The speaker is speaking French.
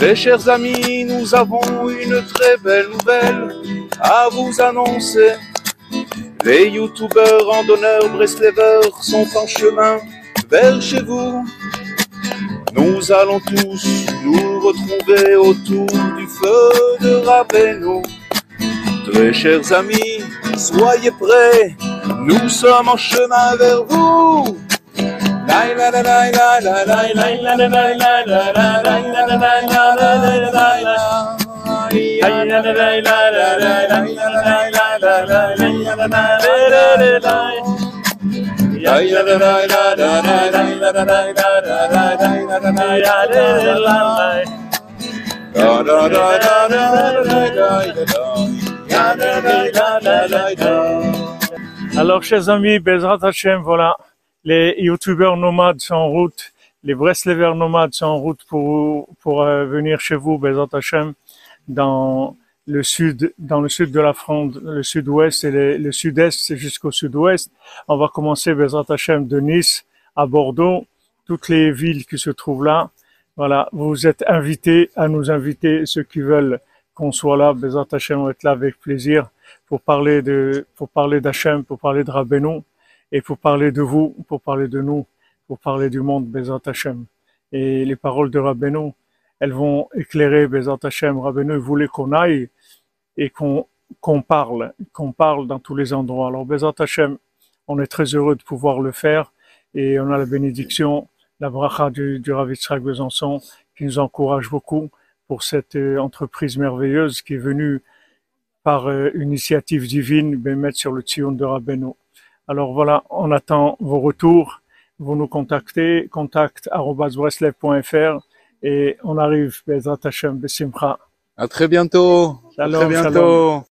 Très chers amis, nous avons une très belle nouvelle à vous annoncer. Les youtubeurs randonneurs Breslevers sont en chemin vers chez vous. Nous allons tous nous retrouver autour du feu de Rabbeinu. Très chers amis, soyez prêts, nous sommes en chemin vers vous. Alors, chers amis, Bezrat Hashem, voilà, les youtubeurs nomades sont en route, les Breslevers nomades sont en route pour, pour euh, venir chez vous, Bezrat Hashem, dans le sud, dans le sud de la France, le sud-ouest et le, sud-est jusqu'au sud-ouest. On va commencer Bezrat Hashem de Nice à Bordeaux, toutes les villes qui se trouvent là. Voilà, vous êtes invités à nous inviter, ceux qui veulent qu'on soit là, Bezrat Hashem, on va être là avec plaisir pour parler de, pour parler d'Hachem, pour parler de Rabbeinu, et pour parler de vous, pour parler de nous, pour parler du monde, Bezrat Hashem. Et les paroles de Rabbeinu, elles vont éclairer Bezrat Hashem. Rabbeinu voulait qu'on aille et qu'on qu'on parle, qu'on parle dans tous les endroits. Alors Bezrat Hashem, on est très heureux de pouvoir le faire et on a la bénédiction, la bracha du, du Rav Yitzhak qui nous encourage beaucoup pour cette euh, entreprise merveilleuse qui est venue par euh, une initiative divine, mettre sur le Tzion de Rabbeinu. Alors voilà, on attend vos retours. Vous nous contactez, contact.breslev.fr et on arrive, Bezrat Hashem, Besimcha. À très bientôt. À très shalom. bientôt.